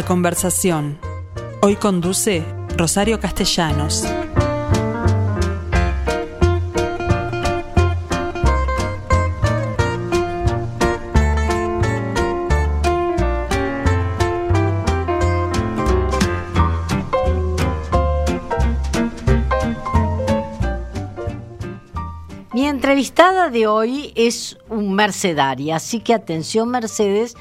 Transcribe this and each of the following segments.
La conversación. Hoy conduce Rosario Castellanos. Mi entrevistada de hoy es un mercedaria, así que atención Mercedes,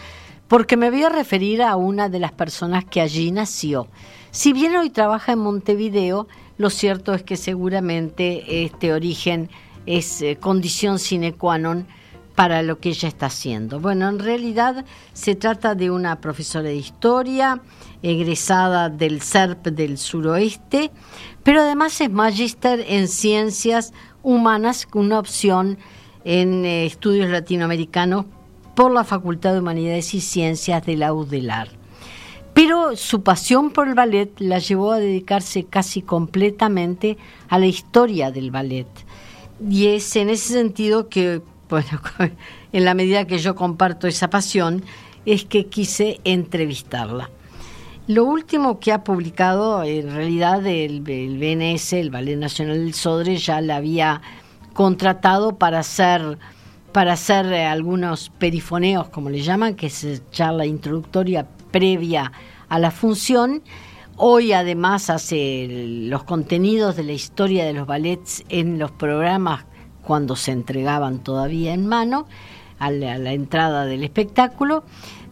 porque me voy a referir a una de las personas que allí nació. Si bien hoy trabaja en Montevideo, lo cierto es que seguramente este origen es eh, condición sine qua non para lo que ella está haciendo. Bueno, en realidad se trata de una profesora de historia, egresada del CERP del suroeste, pero además es magíster en ciencias humanas, una opción en eh, estudios latinoamericanos por la Facultad de Humanidades y Ciencias de la UDELAR. Pero su pasión por el ballet la llevó a dedicarse casi completamente a la historia del ballet. Y es en ese sentido que, bueno, en la medida que yo comparto esa pasión, es que quise entrevistarla. Lo último que ha publicado, en realidad, el, el, BNS, el Ballet Nacional del Sodre, ya la había contratado para hacer, para hacer eh, algunos perifoneos, como le llaman, que es charla introductoria previa a la función. Hoy además hace los contenidos de la historia de los ballets en los programas cuando se entregaban todavía en mano a la, entrada del espectáculo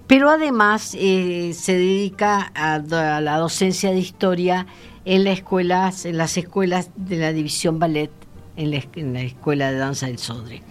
pero además eh, se dedica a, la docencia de historia en, la escuelas, las escuelas de la división ballet, en la, en la escuela de danza del Sodre.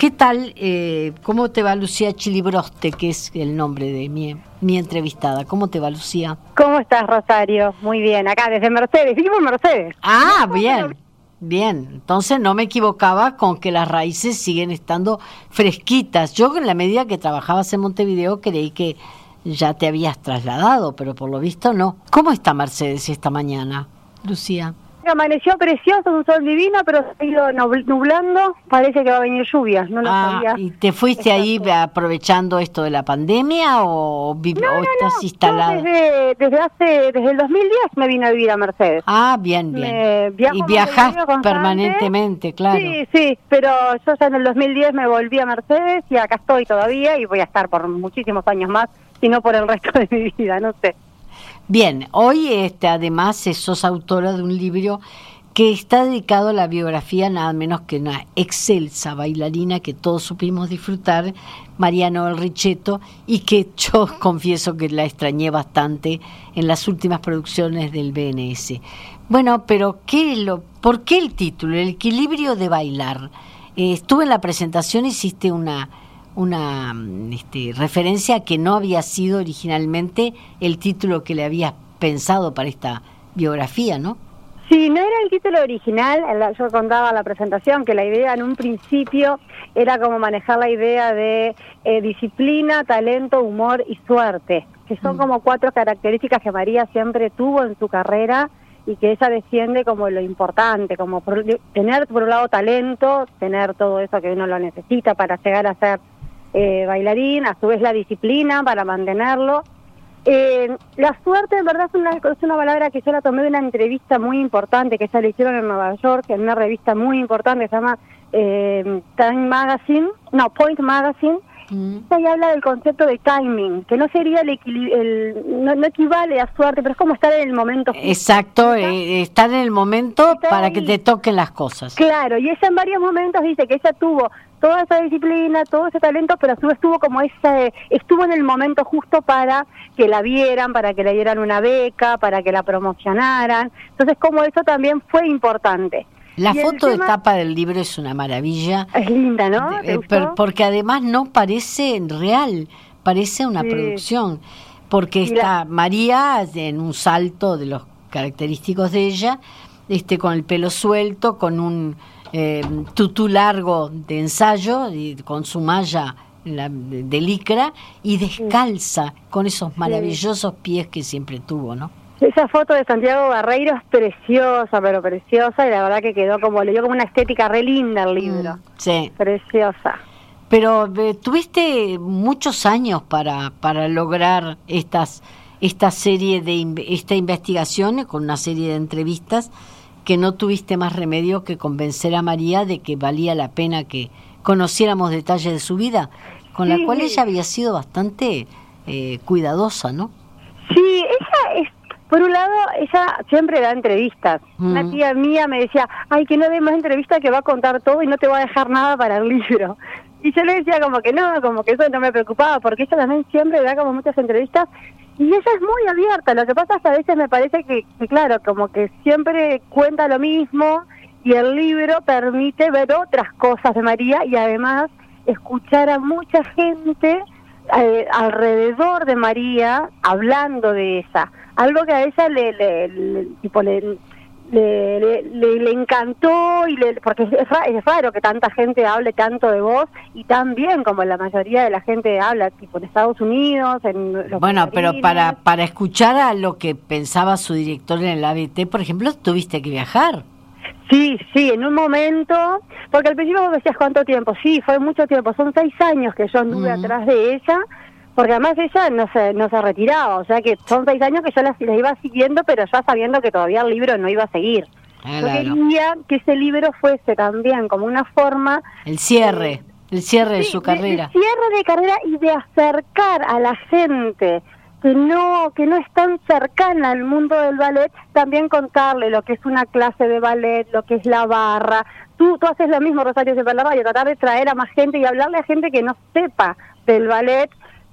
¿Qué tal? Eh, ¿Cómo te va Lucía Chilibroste, que es el nombre de mi, mi entrevistada? ¿Cómo te va Lucía? ¿Cómo estás Rosario? Muy bien, acá desde Mercedes, vivo en Mercedes. Ah, bien. Bien, entonces no me equivocaba con que las raíces siguen estando fresquitas. Yo en la medida que trabajabas en Montevideo creí que ya te habías trasladado, pero por lo visto no. ¿Cómo está Mercedes esta mañana, Lucía? Amaneció precioso, un sol divino, pero se ha ido nublando, parece que va a venir lluvia, no lo ah, sabía. ¿Y te fuiste ahí aprovechando esto de la pandemia o, no, no, o estás no, instalada? Yo desde, desde hace, desde el 2010 me vine a vivir a Mercedes. Ah, bien, bien. Y viajas permanentemente, claro. Sí, sí, pero yo ya en el 2010 me volví a Mercedes y acá estoy todavía y voy a estar por muchísimos años más, si no por el resto de mi vida, no sé. Bien, hoy este, además sos autora de un libro que está dedicado a la biografía nada menos que una excelsa bailarina que todos supimos disfrutar, Mariano El Richetto, y que yo confieso que la extrañé bastante en las últimas producciones del BNS. Bueno, pero ¿qué lo, ¿por qué el título? El equilibrio de bailar. Eh, estuve en la presentación, hiciste una una este, referencia que no había sido originalmente el título que le habías pensado para esta biografía, ¿no? Sí, no era el título original, yo contaba en la presentación que la idea en un principio era como manejar la idea de eh, disciplina, talento, humor y suerte, que son mm. como cuatro características que María siempre tuvo en su carrera y que ella defiende como lo importante, como por, tener por un lado talento, tener todo eso que uno lo necesita para llegar a ser eh, bailarín, a su vez la disciplina para mantenerlo. Eh, la suerte, en verdad, es una, es una palabra que yo la tomé de una entrevista muy importante que ya le hicieron en Nueva York, en una revista muy importante que se llama eh, Time Magazine, no, Point Magazine, Mm. Ahí habla del concepto de timing, que no sería el, el no, no, equivale a suerte, pero es como estar en el momento. Justo. Exacto, eh, estar en el momento para ahí. que te toquen las cosas. Claro, y ella en varios momentos dice que ella tuvo toda esa disciplina, todo ese talento, pero a su vez estuvo como esa, estuvo en el momento justo para que la vieran, para que le dieran una beca, para que la promocionaran. Entonces, como eso también fue importante. La foto tema... de tapa del libro es una maravilla. Es linda, ¿no? Eh, porque además no parece real, parece una sí. producción. Porque está la... María en un salto de los característicos de ella, este con el pelo suelto, con un eh, tutú largo de ensayo, y con su malla la, de licra y descalza sí. con esos maravillosos pies que siempre tuvo, ¿no? Esa foto de Santiago Barreiro es preciosa, pero preciosa, y la verdad que quedó como, le dio como una estética re linda el libro. Mm, sí. Preciosa. Pero eh, tuviste muchos años para, para lograr estas esta serie de esta investigación con una serie de entrevistas que no tuviste más remedio que convencer a María de que valía la pena que conociéramos detalles de su vida, con la cual ella había sido bastante eh, cuidadosa, ¿no? Sí, ella es, por un lado, ella siempre da entrevistas. Una mm. tía mía me decía, ay, que no dé más entrevistas que va a contar todo y no te va a dejar nada para el libro. Y yo le decía como que no, como que eso no me preocupaba, porque ella también siempre da como muchas entrevistas y ella es muy abierta. Lo que pasa es que a veces me parece que, claro, como que siempre cuenta lo mismo y el libro permite ver otras cosas de María y además escuchar a mucha gente eh, alrededor de María hablando de ella. Algo que a ella le, le, tipo, le, le, le, encantó y le, porque es, raro que tanta gente hable tanto de vos y tan bien como la mayoría de la gente habla tipo en Estados Unidos en bueno pero para para escuchar a lo que pensaba su director en el ABT por ejemplo tuviste que viajar. Sí sí en un momento porque al principio vos decías cuánto tiempo sí fue mucho tiempo son seis años que yo anduve atrás de ella porque además ella no se, no se retiraba, o sea que son seis años que yo la, iba siguiendo, pero ya sabiendo que todavía el libro no iba a seguir. Ah, yo quería que ese libro fuese también como una forma... El cierre, el cierre de su carrera. El cierre de carrera y de acercar a la gente que no que no es tan cercana al mundo del ballet, también contarle lo que es una clase de ballet, lo que es la barra. Tú, tú haces lo mismo, Rosario de la tratar de traer a más gente y hablarle a gente que no sepa del ballet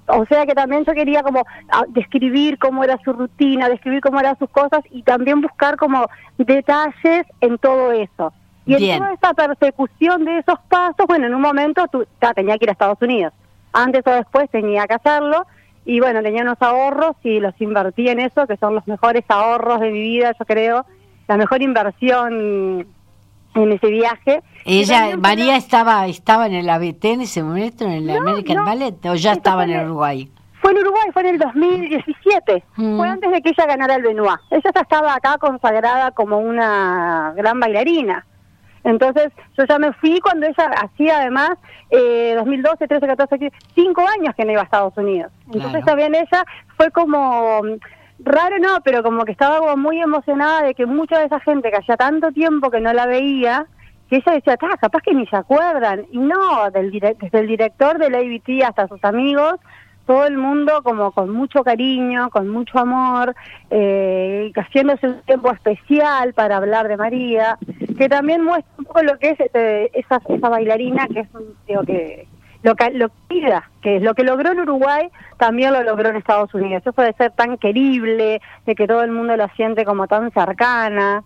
o sea que también yo quería como ah, describir cómo era su rutina, describir cómo eran sus cosas y también buscar como detalles en todo eso. Y en toda esa persecución de esos pasos, bueno, en un momento tú, tenía que ir a Estados Unidos. Antes o después tenía que hacerlo y bueno, tenía unos ahorros y los invertí en eso, que son los mejores ahorros de mi vida, yo creo, la mejor inversión en ese viaje. Ella, María estaba estaba en el ABT en ese momento, en el American Ballet, o ya estaba en Uruguay. Fue en Uruguay, fue en el 2017, mm. fue antes de que ella ganara el Benoit. Ella ya estaba acá consagrada como una gran bailarina. Entonces yo ya me fui cuando ella hacía además eh, 2012, 13, 14, cinco años que no iba a Estados Unidos. Entonces también ella fue como raro no, pero como que estaba muy emocionada de que mucha de esa gente que hacía tanto tiempo que no la veía, que ella decía, ah, capaz que ni se acuerdan. Y no, del desde el director del ABT hasta sus amigos, todo el mundo como con mucho cariño, con mucho amor, eh, haciéndose un tiempo especial para hablar de María, que también muestra un poco lo que es este, esa, esa bailarina, que es un, digo, que lo que, lo que es lo que logró en Uruguay, también lo logró en Estados Unidos. Eso puede ser tan querible, de que todo el mundo lo siente como tan cercana.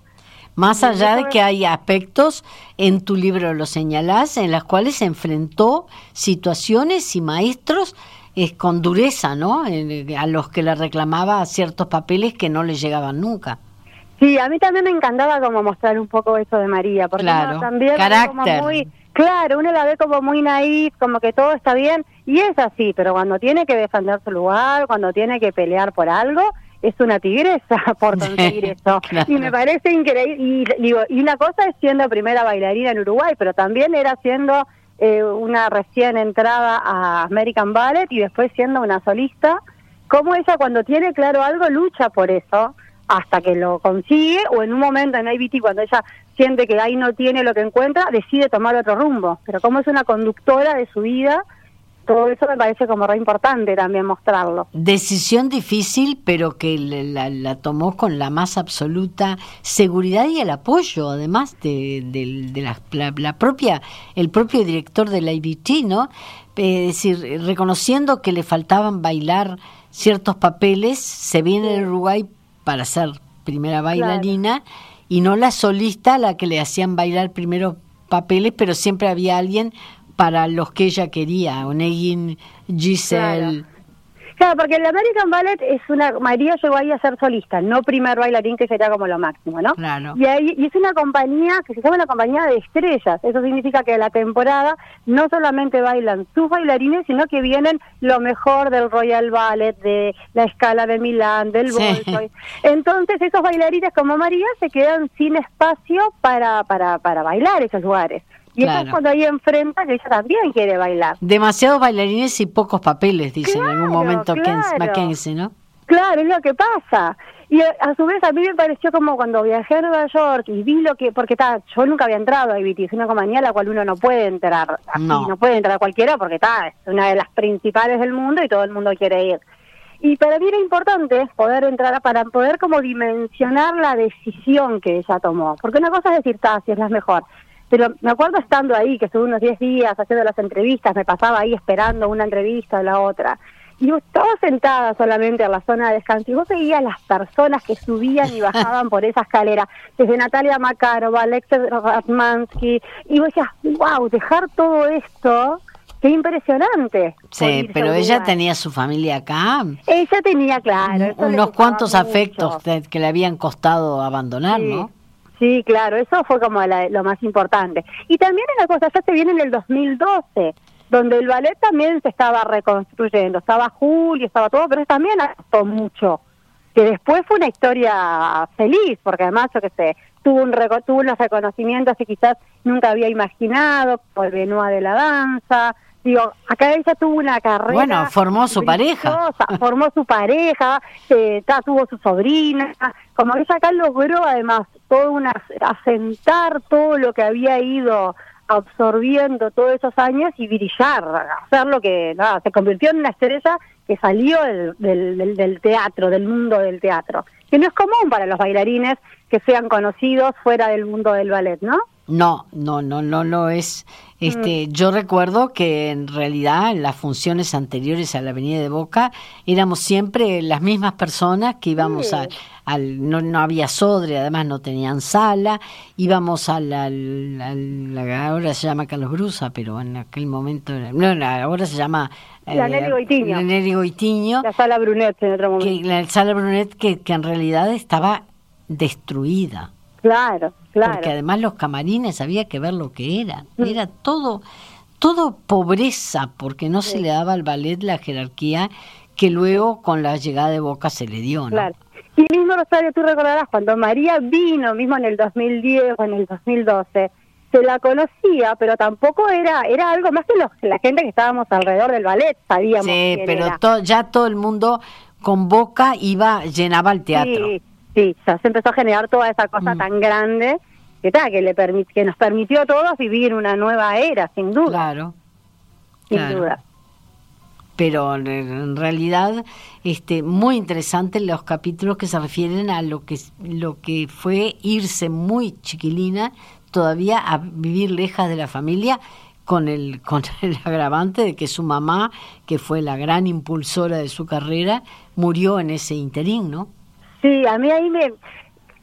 Más allá de que hay aspectos, en tu libro lo señalás, en las cuales se enfrentó situaciones y maestros es con dureza, ¿no? A los que le reclamaba ciertos papeles que no le llegaban nunca. Sí, a mí también me encantaba como mostrar un poco eso de María, porque claro, también carácter. Como muy, Claro, uno la ve como muy naif, como que todo está bien, y es así, pero cuando tiene que defender su lugar, cuando tiene que pelear por algo, es una tigresa por conseguir eso. Y me parece increíble. Y, digo, y una cosa es siendo primera bailarina en Uruguay, pero también era siendo eh, una recién entrada a American Ballet y después siendo una solista. Como ella cuando tiene claro algo lucha por eso hasta que lo consigue o en un momento en IBT cuando ella siente que ahí no tiene lo que encuentra, decide tomar otro rumbo. Pero como es una conductora de su vida, todo eso me parece como re importante también mostrarlo. Decisión difícil, pero que la, tomó con la más absoluta seguridad y el apoyo, además de, la, propia, el propio director de la IBT, ¿no? Eh, es decir, reconociendo que le faltaban bailar ciertos papeles, se viene en Uruguay para ser primera bailarina y no la solista a la que le hacían bailar primero papeles, pero siempre había alguien para los que ella quería, Onegin, Giselle. Claro, porque el American Ballet es una. María llegó ahí a ser solista, no primer bailarín, que sería como lo máximo, ¿no? Claro. Y, ahí, y es una compañía que se llama la compañía de estrellas. Eso significa que la temporada no solamente bailan sus bailarines, sino que vienen lo mejor del Royal Ballet, de la escala de Milán, del Bolshoi. Entonces, esos bailarines como María se quedan sin espacio para, para, para bailar esos lugares. Y eso es cuando ahí enfrenta que ella también quiere bailar. Demasiados bailarines y pocos papeles, dicen en algún momento Mackenzie, ¿no? Claro, es lo que pasa. Y a, a su vez a mí me pareció como cuando viajé a Nueva York y vi lo que, porque está, yo nunca había entrado a IBT, es una compañía a la cual uno no puede entrar, así, No. no. puede entrar cualquiera porque está, es una de las principales del mundo y todo el mundo quiere ir. Y para mí era importante poder entrar, para poder como dimensionar la decisión que ella tomó. Porque una cosa es decir, está, si es la mejor. Pero me acuerdo estando ahí, que estuve unos 10 días haciendo las entrevistas, me pasaba ahí esperando una entrevista o la otra. Y yo estaba sentada solamente en la zona de descanso y vos veías las personas que subían y bajaban por esa escalera, desde Natalia Makarova, Alexei Ratmansky, y vos decías, wow, dejar todo esto, qué impresionante. Sí, pero ella lugar. tenía su familia acá. Ella tenía, claro. unos cuantos afectos que le habían costado abandonar, Sí. ¿no? Sí, claro, eso fue como la- lo más importante. Y también una cosa, ya se viene en el 2012, donde el ballet también se estaba reconstruyendo. Estaba Julio, estaba todo, pero también costó mucho. Que después fue una historia feliz, porque además, yo qué sé, tuvo, un tuvo unos reconocimientos que quizás nunca había imaginado, por Benoit de la danza. Digo, acá ella tuvo una carrera. Bueno, formó su pareja. formó su pareja, eh, tuvo su sobrina, como que ella acá logró además todo una asentar todo lo que había ido absorbiendo todos esos años y brillar, hacer lo que nada, se convirtió en una estrella que salió del, del, del- del teatro, del mundo del teatro, que no es común para los bailarines que sean conocidos fuera del mundo del ballet, ¿no? No, no, no, no lo es. Este, Mm. yo recuerdo que en realidad en las funciones anteriores a la Avenida de Boca éramos siempre las mismas personas que íbamos Sí. al, al- no, no había sodre, además no tenían sala, íbamos al, al- ahora se llama Carlos Brusa, pero en aquel momento, no, no, ahora se llama eh, La Nelly Goitiño. la Nelly Goitiño, La sala Brunet en otro que momento. la sala Brunet que, que en realidad estaba destruida. Claro, claro. Porque además los camarines había que ver lo que eran. Mm. Era todo, todo pobreza, porque no se le daba al ballet la jerarquía que luego con la llegada de Boca se le dio, ¿no? Claro. Y mismo, Rosario, tú recordarás, cuando María vino, mismo en el 2010 o en el 2012, se la conocía, pero tampoco era era algo más que los, la gente que estábamos alrededor del ballet, sabíamos Sí, pero era. to- ya todo el mundo con Boca iba, llenaba el teatro. Sí, sí, ya se empezó a generar toda esa cosa Mm. tan grande que, ta, que, le permit, que nos permitió a todos vivir una nueva era, sin duda, Claro. sin claro. duda. pero en- realidad este muy interesante los capítulos que se refieren a lo que lo que fue irse muy chiquilina todavía a vivir lejas de la familia con el con el agravante de que su mamá que fue la gran impulsora de su carrera murió en ese interín no Sí, a mí ahí me...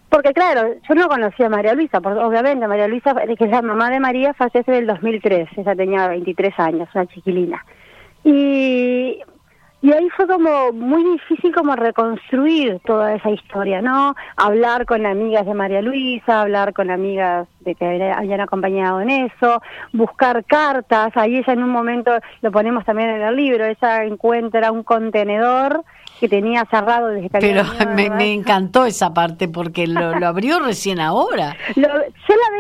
Porque claro, yo no conocía a María Luisa, porque obviamente María Luisa, que es la mamá de María, fallece en el 2003, ella tenía 23 años, una chiquilina. Y, y ahí fue como muy difícil como reconstruir toda esa historia, ¿no? Hablar con amigas de María Luisa, hablar con amigas de que habían acompañado en eso, buscar cartas, ahí ella en un momento, lo ponemos también en el libro, ella encuentra un contenedor que tenía cerrado desde que había pero de me, me encantó esa parte porque lo, lo abrió recién ahora Lo- yo la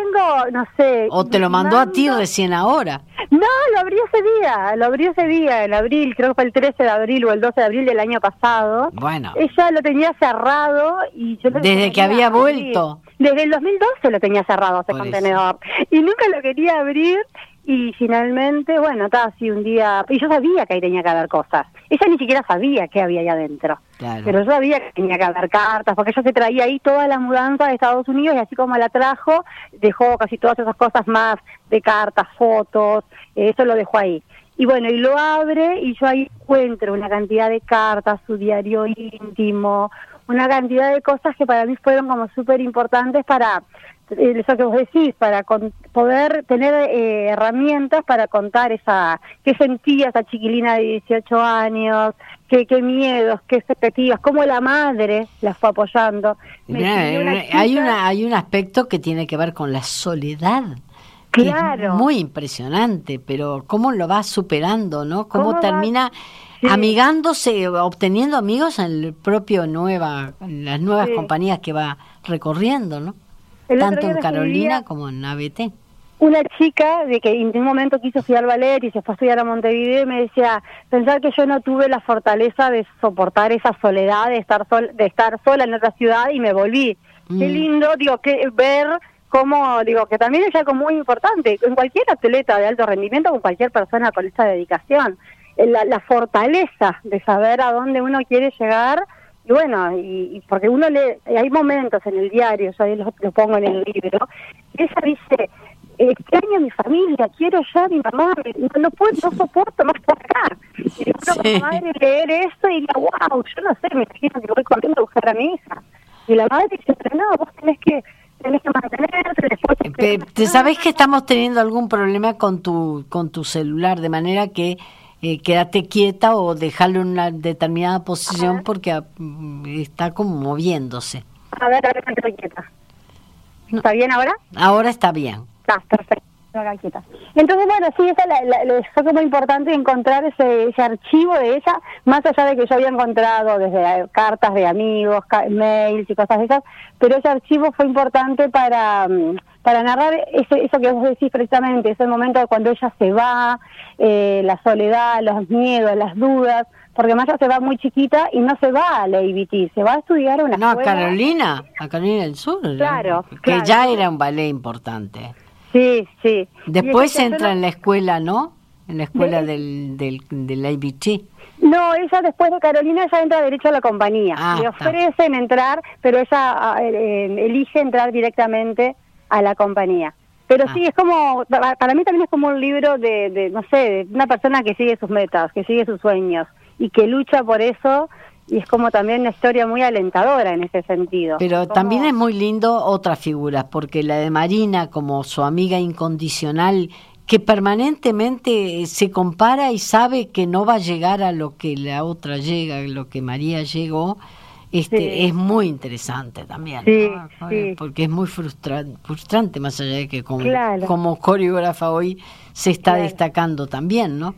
vengo, no sé. o te lo mandó a ti recién ahora No, lo abrió ese día, lo abrió ese día, en abril, creo que fue el 13 de abril o el 12 de abril del año pasado. bueno Ella lo tenía cerrado y yo lo Desde que había abrir. vuelto. Desde el 2012 lo tenía cerrado ese Por eso. contenedor. Y nunca lo quería abrir y finalmente, bueno, estaba así un día... Y yo sabía que ahí tenía que haber cosas. Ella ni siquiera sabía qué había ahí adentro. Claro. Pero yo sabía que tenía que haber cartas, porque ella se traía ahí toda la mudanza de Estados Unidos y así como la trajo, dejó casi todas esas cosas más de cartas, fotos, eh, eso lo dejó ahí. Y bueno, y lo abre y yo ahí encuentro una cantidad de cartas, su diario íntimo, una cantidad de cosas que para mí fueron como súper importantes para, eh, eso que vos decís, para con- poder tener eh, herramientas para contar esa, qué sentía esa chiquilina de 18 años, qué, qué miedos, qué expectativas, cómo la madre la fue apoyando. Me una eh, hay una hay un aspecto que tiene que ver con la soledad que es Claro. muy impresionante pero cómo lo va superando no cómo, termina Sí. amigándose obteniendo amigos en el propio nueva en las nuevas Sí. compañías que va recorriendo no El tanto en Carolina como en ABT una chica de que en un momento quiso estudiar ballet y se fue a estudiar a Montevideo y me decía, pensar que yo no tuve la fortaleza de soportar esa soledad, de estar, sol, de estar sola en otra ciudad y me volví. Qué Mm. lindo, digo, que ver cómo, digo, que también es algo muy importante, en cualquier atleta de alto rendimiento, con cualquier persona con esta dedicación, eh, la, la fortaleza de saber a dónde uno quiere llegar y bueno, y, y porque uno le, hay momentos en el diario, yo ahí lo, lo pongo en el libro, y ella dice, extraño a mi familia, quiero ya a mi mamá, no, no puedo, no soporto más por acá. Y pronto Sí. como madre leer esto y diría, wow, yo no sé, me imagino que voy corriendo a buscar a mi hija. Y la madre dice, pero no, vos que, tenés que mantenerte, después... Eh, Pe- ¿Te sabés que estamos teniendo algún problema con tu con tu celular de manera que eh, quédate quieta o dejarlo en una determinada posición porque ah, mm, está como moviéndose. A ver, a ver, estoy quieta. ¿Está bien ahora? Ahora está bien. Está, perfecto. Entonces, bueno, sí, esa la, la- fue como importante encontrar ese, ese archivo de ella, más allá de que yo había encontrado desde eh, cartas de amigos, ca- mails y cosas de esas, pero ese archivo fue importante para, mm, para narrar ese, eso que vos decís precisamente, ese momento cuando ella se va, eh, la soledad, los miedos, las dudas, porque Maya se va muy chiquita y no se va a la IBT, se va a estudiar una No, a. Carolina, a Carolina del Sur. ¿no? Claro, Que ya era un ballet importante. Sí, sí. Después entra en la escuela, ¿no? En la escuela De- del, del, del IBT. No, ella después de Carolina ya entra derecho a la compañía. Ah, Le ofrecen entrar, pero ella ah, eh, elige entrar directamente a la compañía. Pero Ah. sí, es como, para para mí también es como un libro de, de, no sé, de una persona que sigue sus metas, que sigue sus sueños y que lucha por eso. Y es como también una historia muy alentadora en ese sentido. Pero también es muy lindo otras figuras, porque la de Marina como su amiga incondicional, que permanentemente se compara y sabe que no va a llegar a lo que la otra llega, lo que María llegó, este Sí. es muy interesante también, Sí, ¿no? sí. porque es muy frustra- frustrante más allá de que como, Claro. como coreógrafa hoy se está Claro. destacando también, ¿no?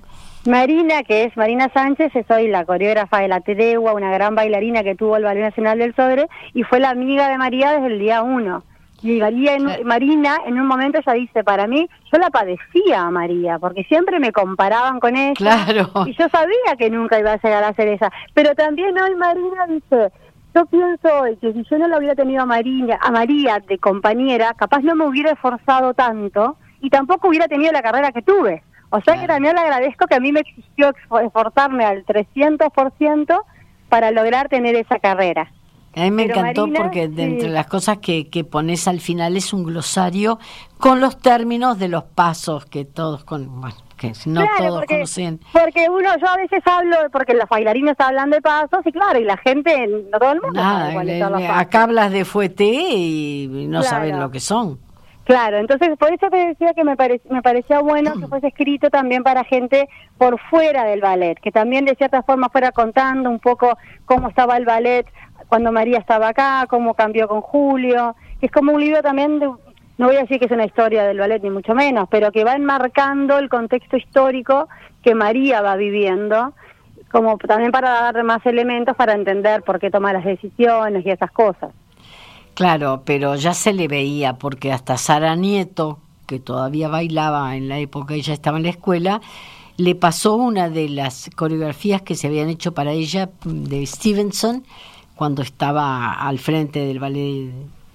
Marina, que es Marina Sánchez, es hoy la coreógrafa de La Tregua, una gran bailarina que tuvo el Ballet Nacional del Sodre y fue la amiga de María desde el día uno. Y María en-. Marina en un momento ella dice, para mí, yo la padecía a María, porque siempre me comparaban con ella. Claro. Y yo sabía que nunca iba a llegar a ser ella. Pero también hoy Marina dice, yo pienso hoy que si yo no la hubiera tenido a María, a María de compañera, capaz no me hubiera esforzado tanto y tampoco hubiera tenido la carrera que tuve. O sea que también le agradezco que a mí me exigió esforzarme al 300% para lograr tener esa carrera. A mí me Pero encantó Marina, porque de sí. entre las cosas que, que pones al final es un glosario con los términos de los pasos que todos con bueno, que no Claro, todos porque, conocen. porque uno, yo a veces hablo, porque los bailarines hablan de pasos, y claro, y la gente, no todo el mundo sabe Nada, cuáles le- son los pasos. acá hablas de fuete y no Claro. saben lo que son. Claro, entonces por eso te decía que me, me parecía bueno que fuese escrito también para gente por fuera del ballet, que también de cierta forma fuera contando un poco cómo estaba el ballet cuando María estaba acá, cómo cambió con Julio, es como un libro también de, no voy a decir que es una historia del ballet ni mucho menos, pero que va enmarcando el contexto histórico que María va viviendo, como también para dar más elementos para entender por qué toma las decisiones y esas cosas. Claro, pero ya se le veía porque hasta Sara Nieto, que todavía bailaba en la época ella estaba en la escuela, le pasó una de las coreografías que se habían hecho para ella de Stevenson cuando estaba al frente del ballet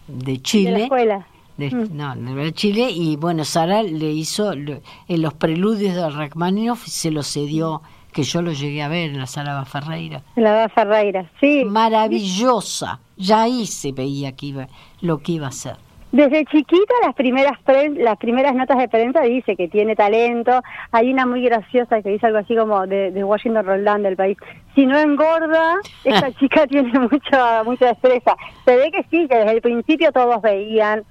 de Chile. De la escuela. de- Mm. No, de Chile y bueno, Sara le hizo en los preludios de Rachmaninoff se lo cedió que yo lo llegué a ver en la sala Ferreira. La da Ferreira, sí. Maravillosa. Ya ahí se veía que iba, lo que iba a hacer. Desde chiquita las primeras pre- las primeras notas de prensa dice que tiene talento. Hay una muy graciosa que dice algo así como de, de Washington Roldán del país. Si no engorda, esta chica tiene mucha mucha destreza. Se ve que sí, que desde el principio todos veían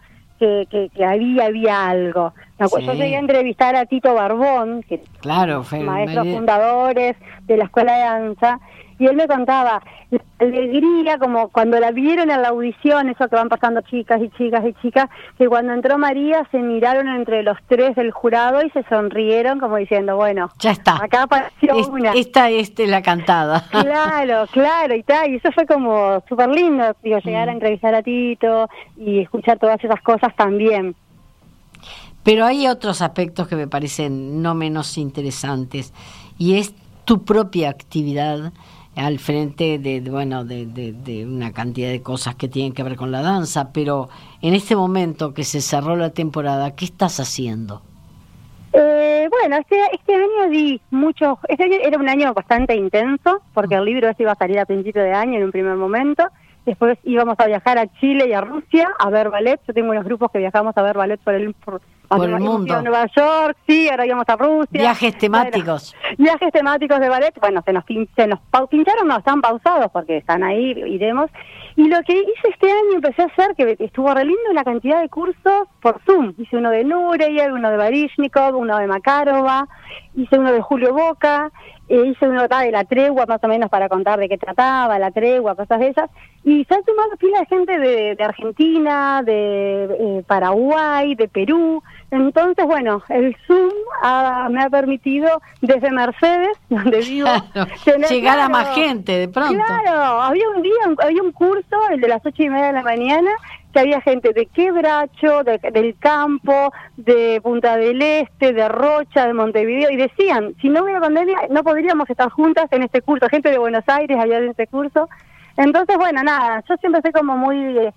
que, que, que había había algo. Sí. Yo llegué a entrevistar a Tito Barbón, que Claro, maestros fundadores de la escuela de danza, y él me contaba la alegría, como cuando la vieron en la audición, eso que van pasando chicas y chicas y chicas, que cuando entró María se miraron entre los tres del jurado y se sonrieron como diciendo, bueno, ya está. acá apareció Es- una. Esta es de la cantada. Claro, claro, y tal, y eso fue como súper lindo, digo, llegar a Mm. entrevistar a Tito y escuchar todas esas cosas también. Pero hay otros aspectos que me parecen no menos interesantes y es tu propia actividad al frente de, bueno de, de, una cantidad de cosas que tienen que ver con la danza, pero en este momento que se cerró la temporada, ¿qué estás haciendo? Eh, bueno, este, este año di mucho, este año era un año bastante intenso, porque el libro este iba a salir a principio de año en un primer momento, después íbamos a viajar a Chile y a Rusia a ver ballet, yo tengo unos grupos que viajamos a ver ballet por el, por, por el mundo. A Nueva York, sí, ahora íbamos a Rusia. Viajes temáticos. viajes temáticos de ballet, bueno, se nos, se nos pincharon, no, están pausados porque están ahí, iremos. Y lo que hice este año, empecé a hacer, que estuvo re lindo, la cantidad de cursos por Zoom. Hice uno de Nureyev, uno de Barishnikov, uno de Makarova, hice uno de Julio Boca, eh, hice uno de la tregua, más o menos para contar de qué trataba, la tregua, cosas de esas. Y se ha sumado fila de gente de, Argentina, de eh, Paraguay, de Perú. Entonces, bueno, el Zoom me ha permitido desde Mercedes, donde vivo, llegar a más gente de pronto. Claro, había un día, había un curso, el de las ocho y media de la mañana, que había gente de Quebracho, del campo, de Punta del Este, de Rocha, de Montevideo, y decían, si no hubiera pandemia, no podríamos estar juntas en este curso. Gente de Buenos Aires había en este curso. Entonces, bueno, nada, yo siempre soy como muy eh,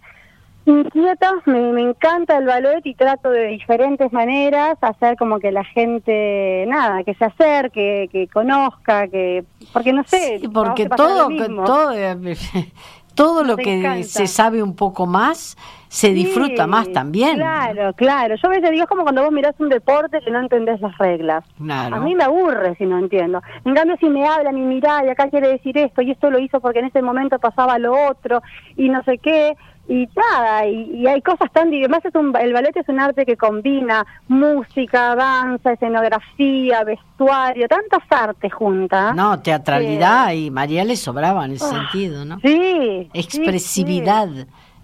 inquieta, me, me, encanta el ballet y trato de diferentes maneras hacer como que la gente, nada, que se acerque, que conozca, que, porque no sé. porque todo, todo, todo lo que se sabe un poco más se disfruta más también. Claro, claro. Yo a veces digo, es como cuando vos mirás un deporte que no entendés las reglas. A mí me aburre si no entiendo. En cambio, si me hablan y mirá, y acá quiere decir esto, y esto lo hizo porque en ese momento pasaba lo otro, y no sé qué, y nada, y, hay cosas tan... Además, es un, el ballet es un arte que combina música, danza, escenografía, vestuario, tantas artes juntas. No, teatralidad, y María le sobraba en ese ah, sentido, ¿no? Sí. Expresividad.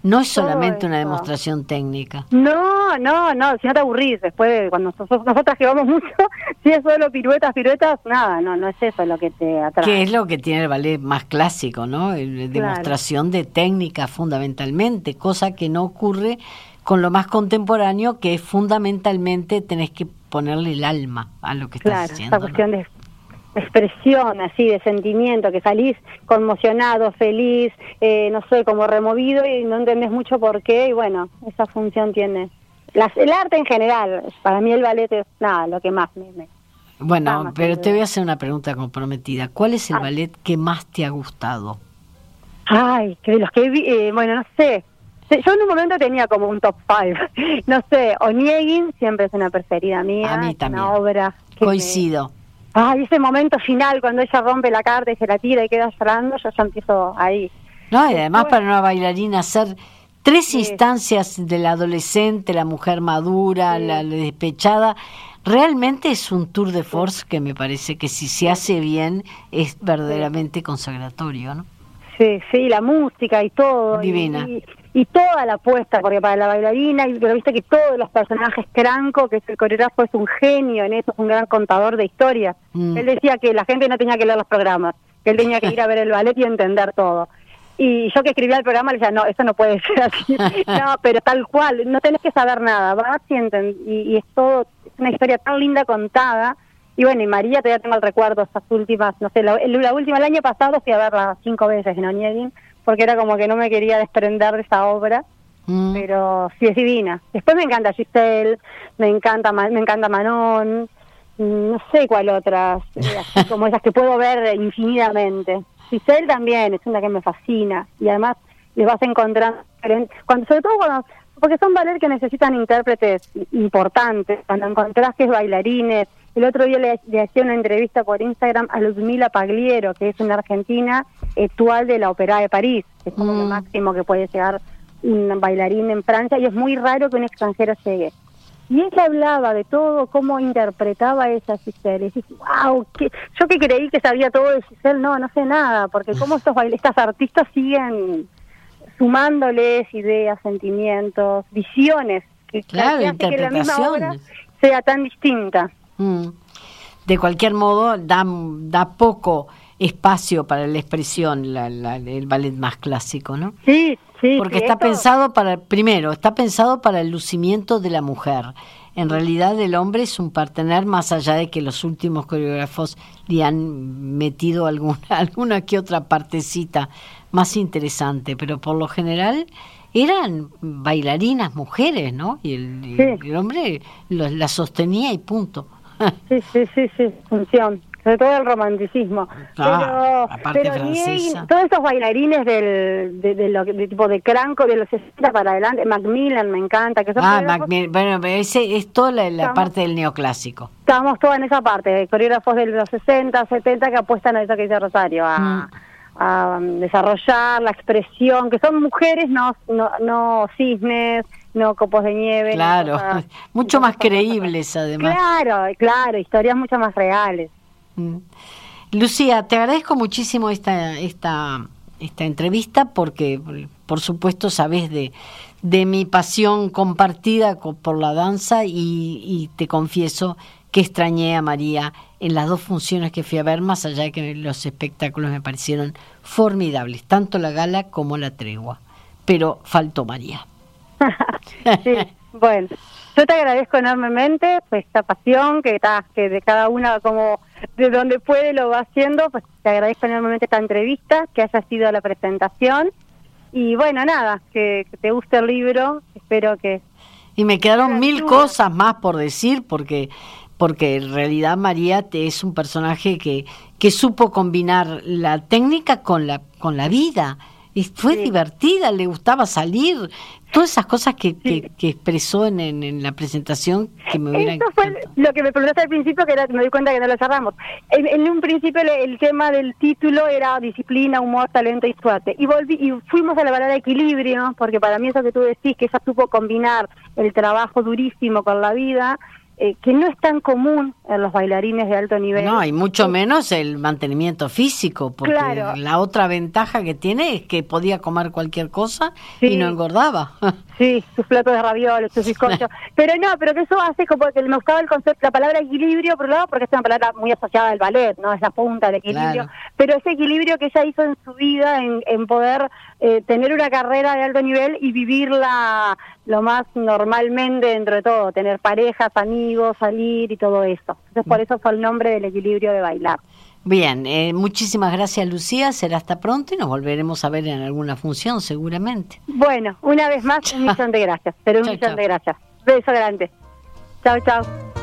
No es solamente una demostración técnica. No, no, no, si no te aburrís después, cuando nosotros, nosotras llevamos mucho, si es solo piruetas, piruetas, nada, no, no es eso lo que te atrae. Que es lo que tiene el ballet más clásico, ¿no? Demostración de técnica fundamentalmente, cosa que no ocurre con lo más contemporáneo, que es fundamentalmente tenés que ponerle el alma a lo que estás haciendo. Esa cuestión de expresión así de sentimiento, que salís conmocionado, feliz, eh, no sé, como removido y no entendés mucho por qué y bueno, esa función tiene. Las, el arte en general, para mí el ballet es nada, lo que más me... bueno, pero te voy a hacer una pregunta comprometida. ¿Cuál es el ah. ballet que más te ha gustado? Ay, que de los que vi, eh, bueno, no sé. Yo en un momento tenía como un top five. No sé, Oniegin siempre es una preferida mía. A mí también. Una obra. Coincido. Ay, ese momento final cuando ella rompe la carta y se la tira y queda llorando, yo ya empiezo ahí. No, y además para una bailarina hacer tres instancias del adolescente, la mujer madura, la, despechada, realmente es un tour de force que me parece que si se hace bien es verdaderamente consagratorio, ¿no? Sí, sí, la música y todo. Divina y toda la apuesta, porque para la bailarina, y pero viste que todos los personajes, Cranco, que es el coreógrafo, es un genio en eso, es un gran contador de historias. Mm. Él decía que la gente no tenía que leer los programas, que él tenía que ir a ver el ballet y entender todo. Y yo que escribía el programa le decía, no, eso no puede ser así. no, pero tal cual, no tenés que saber nada, vas y, y, es todo, es una historia tan linda contada. Y bueno, y María, todavía tengo el recuerdo, estas últimas, no sé, la, última, el año pasado fui a verla cinco veces en Oñedin porque era como que no me quería desprender de esa obra. Mm. Pero sí es divina. Después me encanta Giselle, me encanta me encanta Manon, mm, no sé cuál otra, eh, como esas que puedo ver infinitamente. Giselle también es una que me fascina y además les vas a encontrar cuando sobre todo cuando porque son ballet que necesitan intérpretes importantes, cuando encontrás que es bailarines, el otro día le, hacía una entrevista por Instagram a Ludmila Pagliero, que es una argentina actual de la Ópera de París, que es como lo mm. máximo que puede llegar un bailarín en Francia, y es muy raro que un extranjero llegue. Y ella hablaba de todo, cómo interpretaba esa Giselle. Y dice, wow, yo que creí que sabía todo de Giselle, no, no sé nada, porque cómo estos estas artistas siguen sumándoles ideas, sentimientos, visiones, que, claro, que, que la misma obra sea tan distinta. Mm. De cualquier modo, da, da poco espacio para la expresión el ballet más clásico, ¿no? Sí, sí. Porque está pensado para, primero, está pensado para el lucimiento de la mujer. en realidad el hombre es un partener más allá de que los últimos coreógrafos le han metido alguna, alguna que otra partecita más interesante, pero por lo general eran bailarinas mujeres, ¿no? Y el, hombre la sostenía y punto. sí, sí, sí, sí, función sobre todo el romanticismo. Ah, pero, francesa. todos esos bailarines del, de, lo, de tipo de cranco de los 60 para adelante, Macmillan me encanta. Que ah, Macmillan, bueno, ese es toda la, parte del neoclásico. Estamos todos en esa parte, coreógrafos de los 60, 70 que apuestan a eso que dice Rosario, a... Mm. a um, desarrollar la expresión, que son mujeres, no, no, no cisnes, no copos de nieve. Claro, mucho más creíbles además. Claro, claro, historias mucho más reales. Mm. Lucía, te agradezco muchísimo esta, esta, esta entrevista porque, por supuesto, sabes de, de mi pasión compartida por la danza y, te confieso que extrañé a María en las dos funciones que fui a ver, más allá de que los espectáculos me parecieron formidables, tanto la gala como la tregua. Pero faltó María. bueno, yo te agradezco enormemente pues, esta pasión que, que de cada una como de donde puede lo va haciendo, pues te agradezco enormemente esta entrevista, que haya sido la presentación. Y bueno, nada, que, te guste el libro, espero que... Y me quedaron mil cosas más por decir porque porque en realidad María es un personaje que, que supo combinar la técnica con la con la vida y fue divertida, le gustaba salir, todas esas cosas que, que, expresó en, en, la presentación que me hubieran Eso fue lo que me preguntaste al principio, que era, me di cuenta que no lo cerramos. En, un principio el, tema del título era disciplina, humor, talento y suerte. Y, volví, y fuimos a la palabra equilibrio, porque para mí eso que tú decís, que ella supo combinar el trabajo durísimo con la vida, eh, que no es tan común en los bailarines de alto nivel. No, y mucho menos el mantenimiento físico, porque la otra ventaja que tiene es que podía comer cualquier cosa y no engordaba. Sí, sus platos de ravioles, sus bizcochos. pero no, pero que eso hace como que me gustaba el concepto, la palabra equilibrio, por un lado, porque es una palabra muy asociada al ballet, ¿no? Es la punta del equilibrio. Pero ese equilibrio que ella hizo en su vida, en, en poder eh, tener una carrera de alto nivel y vivirla lo más normalmente dentro de todo, tener parejas, amigos, salir y todo eso. Entonces por eso fue el nombre del equilibrio de bailar. Bien, eh, muchísimas gracias Lucía, será hasta pronto y nos volveremos a ver en alguna función seguramente. Bueno, una vez más un millón de gracias, pero un millón de gracias. Beso grande. Chao, chao.